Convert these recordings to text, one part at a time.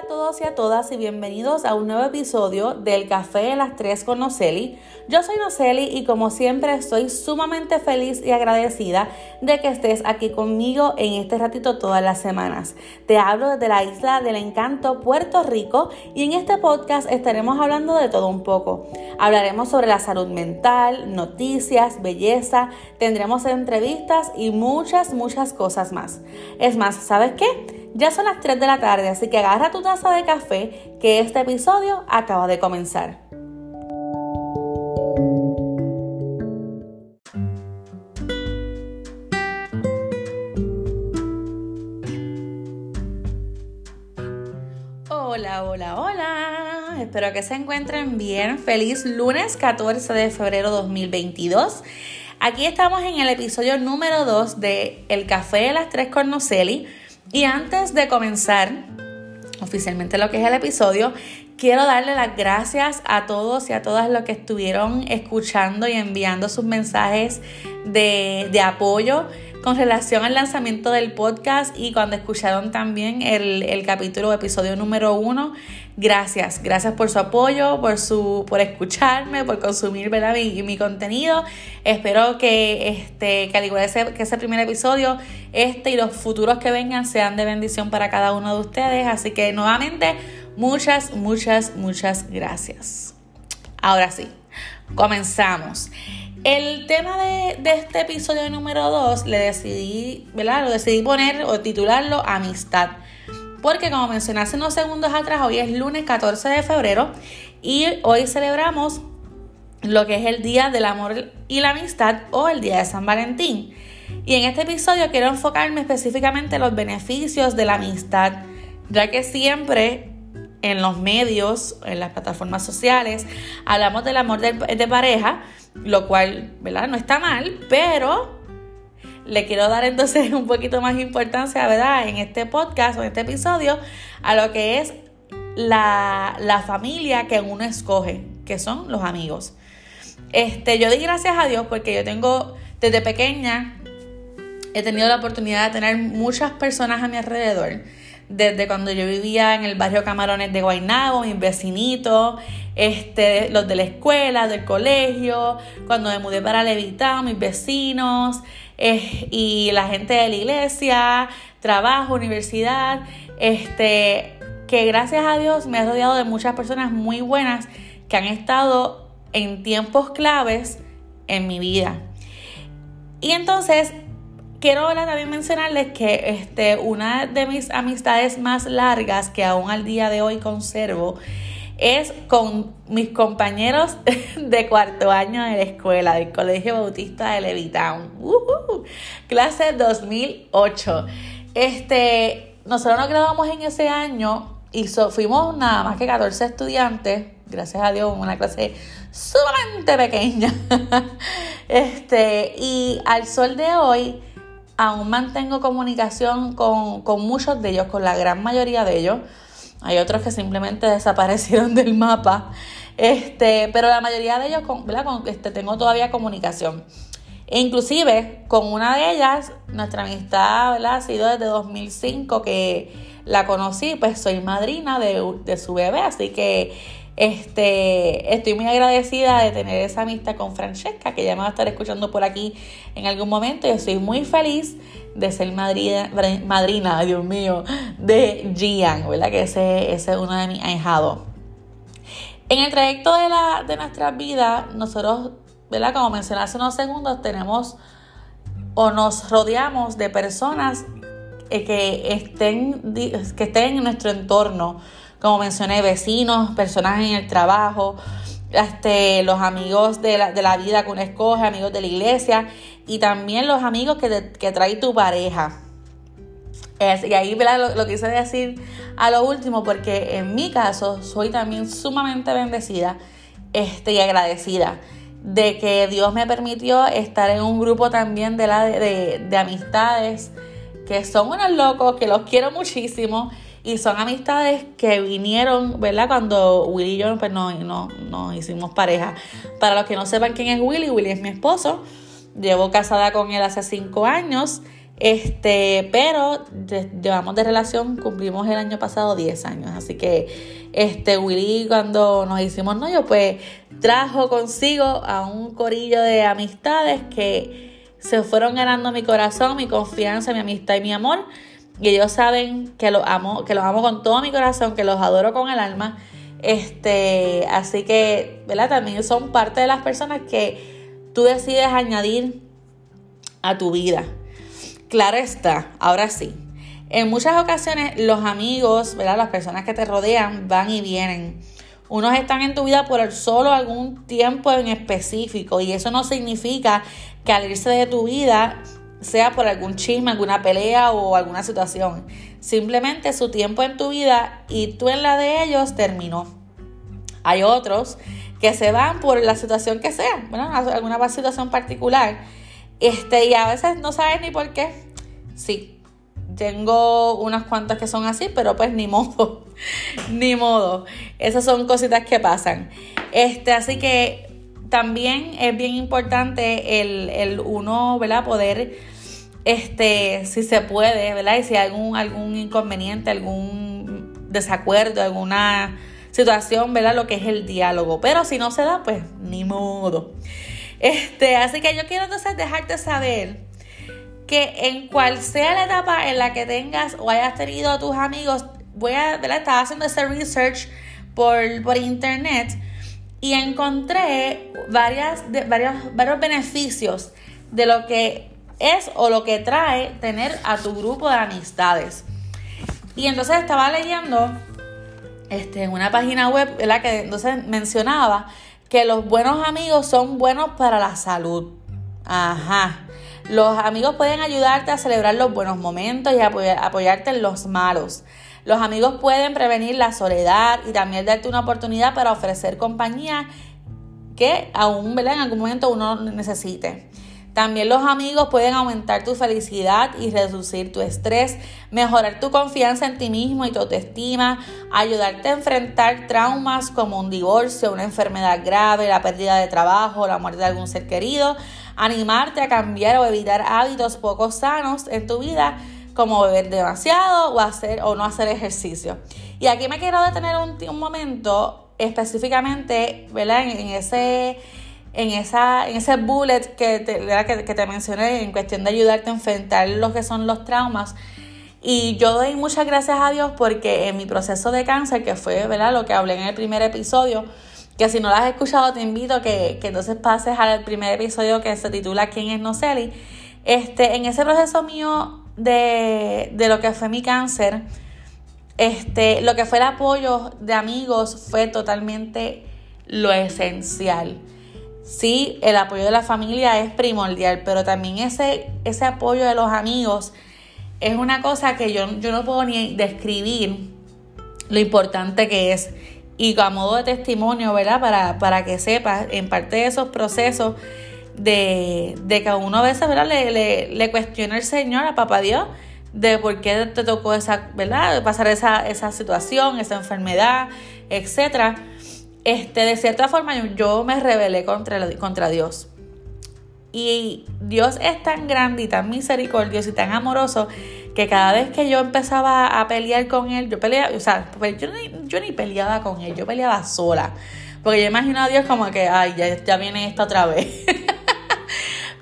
A todos y a todas y bienvenidos a un nuevo episodio del Café de las Tres con Noceli. Yo soy Noceli y como siempre estoy sumamente feliz y agradecida de que estés aquí conmigo en este ratito todas las semanas. Te hablo desde la isla del encanto Puerto Rico y en este podcast estaremos hablando de todo un poco. Hablaremos sobre la salud mental, noticias, belleza, tendremos entrevistas y muchas, muchas cosas más. Es más, ¿sabes qué? Ya son las 3 de la tarde, así que agarra tu taza de café que este episodio acaba de comenzar. Hola, hola, hola. Espero que se encuentren bien. Feliz lunes 14 de febrero 2022. Aquí estamos en el episodio número 2 de El Café de las Tres con. Y antes de comenzar oficialmente lo que es el episodio, quiero darle las gracias a todos y a todas los que estuvieron escuchando y enviando sus mensajes de, apoyo con relación al lanzamiento del podcast y cuando escucharon también el, el capítulo, episodio número uno. Gracias, gracias por su apoyo, por, su, por escucharme, por consumir. Mi, mi contenido. Espero que, este, que al igual que ese primer episodio, este y los futuros que vengan sean de bendición para cada uno de ustedes. Así que nuevamente, muchas, muchas, muchas gracias. Ahora sí, comenzamos. El tema de, este episodio número 2 le decidí, ¿verdad? Lo decidí poner o titularlo Amistad. Porque como mencioné hace unos segundos atrás, hoy es lunes 14 de febrero y hoy celebramos lo que es el Día del Amor y la Amistad o el Día de San Valentín. Y en este episodio quiero enfocarme específicamente en los beneficios de la amistad, ya que siempre en los medios, en las plataformas sociales, hablamos del amor de, de pareja, lo cual, ¿verdad? No está mal, pero le quiero dar entonces un poquito más importancia, ¿verdad? En este podcast o en este episodio a lo que es la, la familia que uno escoge, que son los amigos. Este, yo doy gracias a Dios porque yo tengo desde pequeña he tenido la oportunidad de tener muchas personas a mi alrededor desde cuando yo vivía en el barrio Camarones de Guaynabo, mis vecinitos, este, los de la escuela, del colegio, cuando me mudé para Levitán, mis vecinos y la gente de la iglesia, trabajo, universidad, este, que gracias a Dios me he rodeado de muchas personas muy buenas que han estado en tiempos claves en mi vida. Y entonces Quiero ahora también mencionarles que este, una de mis amistades más largas que aún al día de hoy conservo es con mis compañeros de cuarto año de la escuela del Colegio Bautista de Levitown. clase 2008. Este, nosotros nos graduamos en ese año y fuimos nada más que 14 estudiantes. Gracias a Dios, una clase sumamente pequeña. este, y al sol de hoy aún mantengo comunicación con, muchos de ellos, con la gran mayoría de ellos. Hay otros que simplemente desaparecieron del mapa. Este, pero la mayoría de ellos, con, este, tengo todavía comunicación. E inclusive con una de ellas, nuestra amistad ha sido desde 2005 que la conocí, pues soy madrina de, de su bebé, así que este, estoy muy agradecida de tener esa amistad con Francesca, que ya me va a estar escuchando por aquí en algún momento. Y estoy muy feliz de ser madrina, madrina Dios mío, de Gian, ¿verdad? Que ese, es uno de mis ahijados. En el trayecto de, la, de nuestras vidas, nosotros, ¿verdad? Como mencioné hace unos segundos, tenemos o nos rodeamos de personas eh, que estén, que estén en nuestro entorno como mencioné, vecinos, personas en el trabajo, este, los amigos de la, de la vida que uno escoge, amigos de la iglesia y también los amigos que, que trae tu pareja. y ahí Lo, lo, quise decir a lo último porque en mi caso soy también sumamente bendecida este, y agradecida de que Dios me permitió estar en un grupo también de, la, de, de amistades que son unos locos, que los quiero muchísimo y son amistades que vinieron, ¿verdad? Cuando Willy y yo pues, no, no, hicimos pareja. Para los que no sepan quién es Willy, Willy es mi esposo. Llevo casada con él hace cinco años. Este, pero llevamos de relación, cumplimos el año pasado 10 años. Así que este Willy cuando nos hicimos novios, pues trajo consigo a un corillo de amistades que se fueron ganando mi corazón, mi confianza, mi amistad y mi amor. Y ellos saben que los amo, que los amo con todo mi corazón, que los adoro con el alma. Este, así que, ¿verdad? También son parte de las personas que tú decides añadir a tu vida. Claro está, ahora sí. En muchas ocasiones los amigos, ¿verdad? Las personas que te rodean van y vienen. Unos están en tu vida por solo algún tiempo en específico y eso no significa que al irse de tu vida sea por algún chisme, alguna pelea o alguna situación. Simplemente su tiempo en tu vida y tú en la de ellos terminó. Hay otros que se van por la situación que sea, bueno, alguna situación particular. Este, y a veces no sabes ni por qué. Sí, tengo unas cuantas que son así, pero pues ni modo. ni modo. Esas son cositas que pasan. Este, así que también es bien importante el, el uno, ¿verdad? Poder este, si se puede, ¿verdad? Y si hay algún, algún inconveniente, algún desacuerdo, alguna situación, ¿verdad? Lo que es el diálogo. Pero si no se da, pues ni modo. Este, así que yo quiero entonces dejarte saber que en cual sea la etapa en la que tengas o hayas tenido a tus amigos, voy a, ¿verdad? Estaba haciendo ese research por, por internet y encontré varias, varios, varios beneficios de lo que es o lo que trae tener a tu grupo de amistades. Y entonces estaba leyendo este, en una página web la que entonces mencionaba que los buenos amigos son buenos para la salud. Ajá. Los amigos pueden ayudarte a celebrar los buenos momentos y apoyarte en los malos. Los amigos pueden prevenir la soledad y también darte una oportunidad para ofrecer compañía que aún en algún momento uno necesite. También los amigos pueden aumentar tu felicidad y reducir tu estrés, mejorar tu confianza en ti mismo y tu autoestima, ayudarte a enfrentar traumas como un divorcio, una enfermedad grave, la pérdida de trabajo, la muerte de algún ser querido, animarte a cambiar o evitar hábitos poco sanos en tu vida como beber demasiado o hacer o no hacer ejercicio. Y aquí me quiero detener un, un momento específicamente, ¿verdad? en ese en, esa, en ese bullet que te, que, te mencioné en cuestión de ayudarte a enfrentar lo que son los traumas. Y yo doy muchas gracias a Dios porque en mi proceso de cáncer, que fue ¿verdad? lo que hablé en el primer episodio, que si no lo has escuchado te invito a que, que entonces pases al primer episodio que se titula ¿Quién es Noceli? Este, en ese proceso mío de, de lo que fue mi cáncer, este, lo que fue el apoyo de amigos fue totalmente lo esencial. Sí, el apoyo de la familia es primordial, pero también ese, ese apoyo de los amigos es una cosa que yo, yo no puedo ni describir lo importante que es. Y a modo de testimonio, ¿verdad? Para, para que sepas, en parte de esos procesos de, de que uno a veces, ¿verdad? Le, le, cuestiona al Señor, a Papá Dios, de por qué te tocó esa, ¿verdad? Pasar esa, esa situación, esa enfermedad, etcétera este, de cierta forma yo me rebelé contra, contra Dios. Y Dios es tan grande y tan misericordioso y tan amoroso que cada vez que yo empezaba a pelear con Él, yo peleaba, o sea, pues yo ni, yo ni peleaba con Él, yo peleaba sola. Porque yo imagino a Dios como que, ay, ya, ya viene esta otra vez.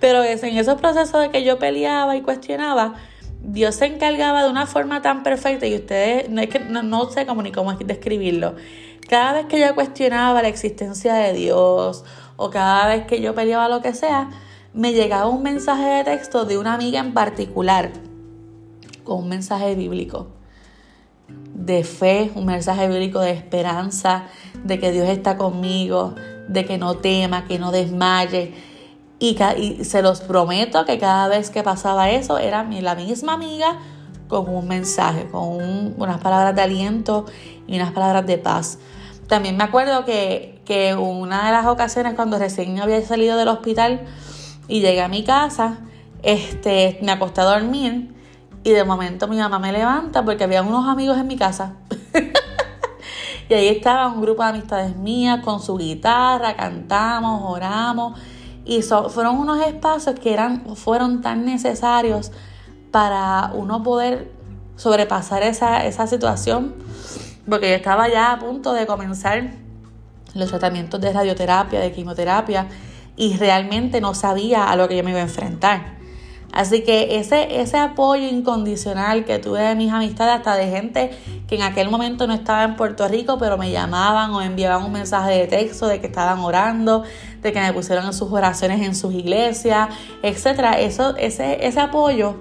Pero en esos procesos de que yo peleaba y cuestionaba, Dios se encargaba de una forma tan perfecta y ustedes, no, es que, no, no sé cómo ni cómo describirlo cada vez que yo cuestionaba la existencia de Dios o cada vez que yo peleaba lo que sea, me llegaba un mensaje de texto de una amiga en particular, con un mensaje bíblico de fe, un mensaje bíblico de esperanza, de que Dios está conmigo, de que no tema, que no desmaye. Y, se los prometo que cada vez que pasaba eso era la misma amiga con un mensaje, con unas palabras de aliento y unas palabras de paz. También me acuerdo que, que una de las ocasiones cuando recién había salido del hospital y llegué a mi casa, este, me acosté a dormir y de momento mi mamá me levanta porque había unos amigos en mi casa. y ahí estaba un grupo de amistades mías con su guitarra, cantamos, oramos y fueron unos espacios que eran, fueron tan necesarios para uno poder sobrepasar esa, esa situación, porque yo estaba ya a punto de comenzar los tratamientos de radioterapia, de quimioterapia, y realmente no sabía a lo que yo me iba a enfrentar. Así que ese, ese apoyo incondicional que tuve de mis amistades, hasta de gente que en aquel momento no estaba en Puerto Rico, pero me llamaban o enviaban un mensaje de texto de que estaban orando, de que me pusieron sus oraciones en sus iglesias, etcétera. Eso, ese, ese apoyo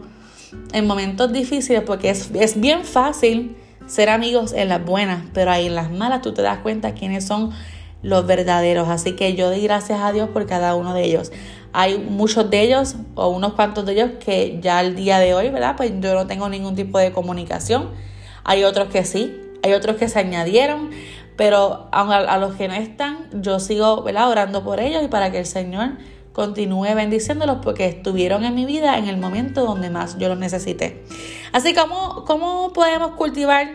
en momentos difíciles, porque es, es bien fácil ser amigos en las buenas, pero ahí en las malas tú te das cuenta quiénes son los verdaderos. Así que yo doy gracias a Dios por cada uno de ellos. Hay muchos de ellos o unos cuantos de ellos que ya al día de hoy, ¿verdad? Pues yo no tengo ningún tipo de comunicación. Hay otros que sí, hay otros que se añadieron, pero a, a los que no están, yo sigo, ¿verdad? Orando por ellos y para que el Señor continúe bendiciéndolos porque estuvieron en mi vida en el momento donde más yo los necesité. Así como, ¿cómo podemos cultivar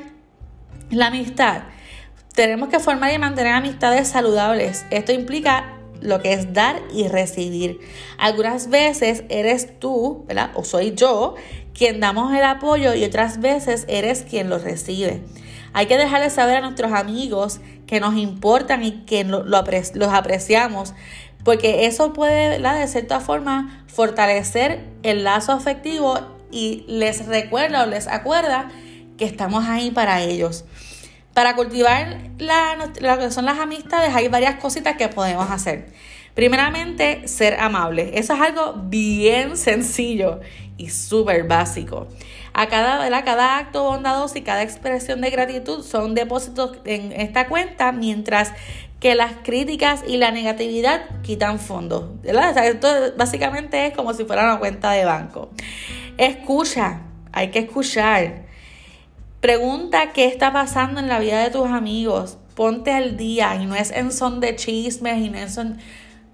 la amistad? Tenemos que formar y mantener amistades saludables. Esto implica lo que es dar y recibir. Algunas veces eres tú, ¿verdad? O soy yo quien damos el apoyo y otras veces eres quien lo recibe. Hay que dejarles saber a nuestros amigos que nos importan y que los apreciamos, porque eso puede, ¿verdad? de cierta forma, fortalecer el lazo afectivo y les recuerda o les acuerda que estamos ahí para ellos. Para cultivar lo que son las amistades hay varias cositas que podemos hacer. Primeramente, ser amable. Eso es algo bien sencillo y súper básico. A cada, acto bondadoso y cada expresión de gratitud son depósitos en esta cuenta, mientras que las críticas y la negatividad quitan fondos. esto básicamente es como si fuera una cuenta de banco. Escucha, hay que escuchar. Pregunta qué está pasando en la vida de tus amigos. Ponte al día y no es en son de chismes y no es son...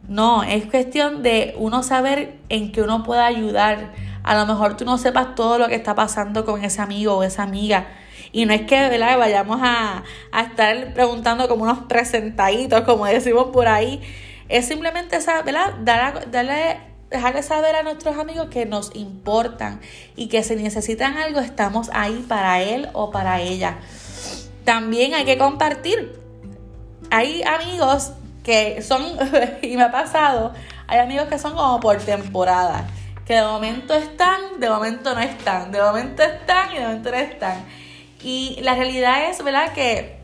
No, es cuestión de uno saber en qué uno puede ayudar. A lo mejor tú no sepas todo lo que está pasando con ese amigo o esa amiga. Y no es que ¿verdad? vayamos a, a estar preguntando como unos presentaditos, como decimos por ahí. Es simplemente ¿verdad? Darle, darle dejarle saber a nuestros amigos que nos importan y que si necesitan algo estamos ahí para él o para ella. También hay que compartir. Hay amigos que son, y me ha pasado, hay amigos que son como por temporada, que de momento están, de momento no están, de momento están y de momento no están. Y la realidad es, ¿verdad? Que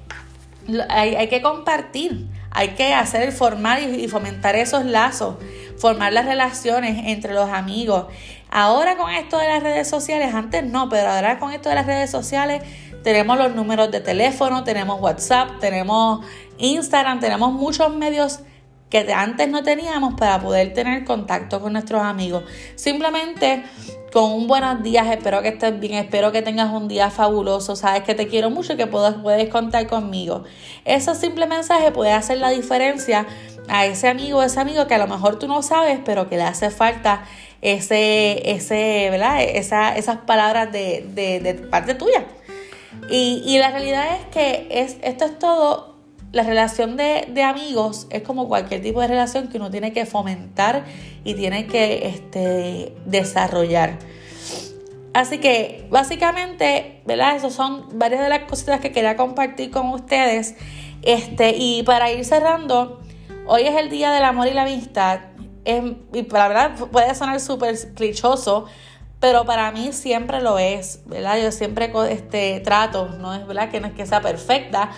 hay, hay que compartir, hay que hacer, formar y fomentar esos lazos formar las relaciones entre los amigos. Ahora con esto de las redes sociales, antes no, pero ahora con esto de las redes sociales tenemos los números de teléfono, tenemos WhatsApp, tenemos Instagram, tenemos muchos medios que antes no teníamos para poder tener contacto con nuestros amigos. Simplemente con un buenos días, espero que estés bien, espero que tengas un día fabuloso, sabes que te quiero mucho y que puedes, puedes contar conmigo. Ese simple mensaje puede hacer la diferencia a ese amigo ese amigo que a lo mejor tú no sabes, pero que le hace falta ese, ese, ¿verdad? Esa, esas palabras de, de, parte tuya. Y, y, la realidad es que es, esto es todo, la relación de, de, amigos es como cualquier tipo de relación que uno tiene que fomentar y tiene que este, desarrollar. Así que básicamente, ¿verdad? Esas son varias de las cositas que quería compartir con ustedes. Este, y para ir cerrando, Hoy es el día del amor y la amistad. y la verdad puede sonar súper clichoso, pero para mí siempre lo es, ¿verdad? Yo siempre este, trato, no es verdad que no es que sea perfecta,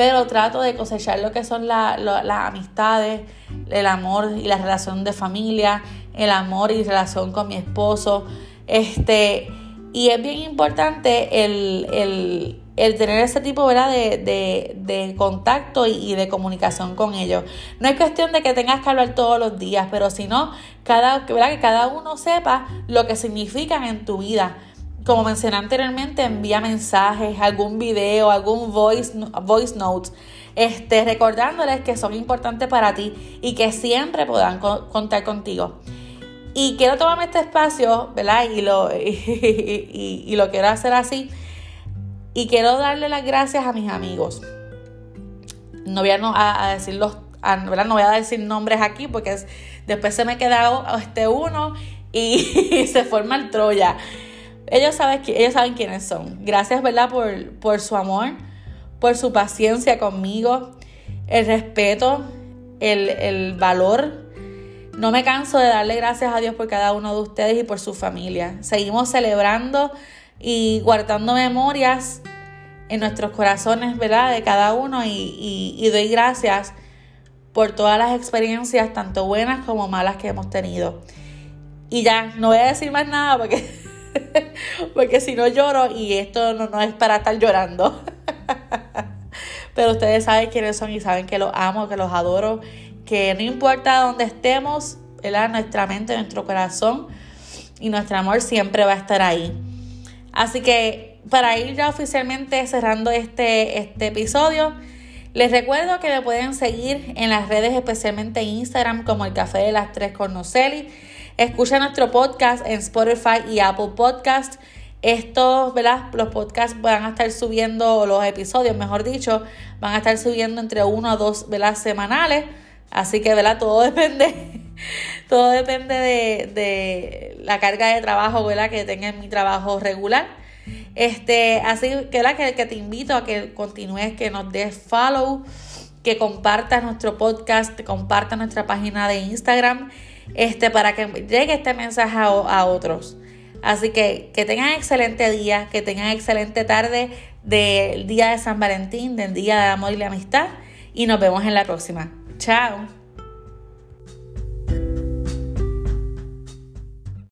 pero trato de cosechar lo que son las amistades, el amor y la relación de familia, el amor y relación con mi esposo. Este, y es bien importante el el tener ese tipo ¿verdad? De, contacto y, de comunicación con ellos. No es cuestión de que tengas que hablar todos los días, pero sino cada, ¿verdad? que cada uno sepa lo que significan en tu vida. Como mencioné anteriormente, envía mensajes, algún video, algún voice, voice note, este, recordándoles que son importantes para ti y que siempre puedan contar contigo. Y quiero tomarme este espacio, ¿verdad? Y lo, y lo quiero hacer así y quiero darle las gracias a mis amigos. No voy a, no, a, decirlos, No voy a decir nombres aquí porque después se me queda este uno y, se forma el Troya. Ellos saben, ellos saben quiénes son. Gracias, ¿verdad? Por, por su amor, por su paciencia conmigo, el respeto, el, el valor. No me canso de darle gracias a Dios por cada uno de ustedes y por su familia. Seguimos celebrando y guardando memorias en nuestros corazones, ¿verdad? De cada uno y, y, doy gracias por todas las experiencias, tanto buenas como malas que hemos tenido. Y ya, no voy a decir más nada porque, porque si no lloro y esto no, es para estar llorando. Pero ustedes saben quiénes son y saben que los amo, que los adoro, que no importa dónde estemos, ¿verdad? nuestra mente, nuestro corazón y nuestro amor siempre va a estar ahí. Así que para ir ya oficialmente cerrando este, este episodio, les recuerdo que me pueden seguir en las redes, especialmente en Instagram, como el Café de las Tres con. Escucha nuestro podcast en Spotify y Apple Podcast. Estos, ¿verdad? Los podcasts van a estar subiendo, los episodios, mejor dicho, van a estar subiendo entre uno o dos, ¿verdad? Semanales. Así que, ¿verdad? Todo depende, todo depende de, de la carga de trabajo, ¿verdad? Que tenga en mi trabajo regular. Este, así que, la que, que te invito a que continúes, que nos des follow, que compartas nuestro podcast, que compartas nuestra página de Instagram, este, para que llegue este mensaje a, otros. Así que que tengan excelente día, que tengan excelente tarde del día de San Valentín, del día de amor y la amistad. Y nos vemos en la próxima. Chao.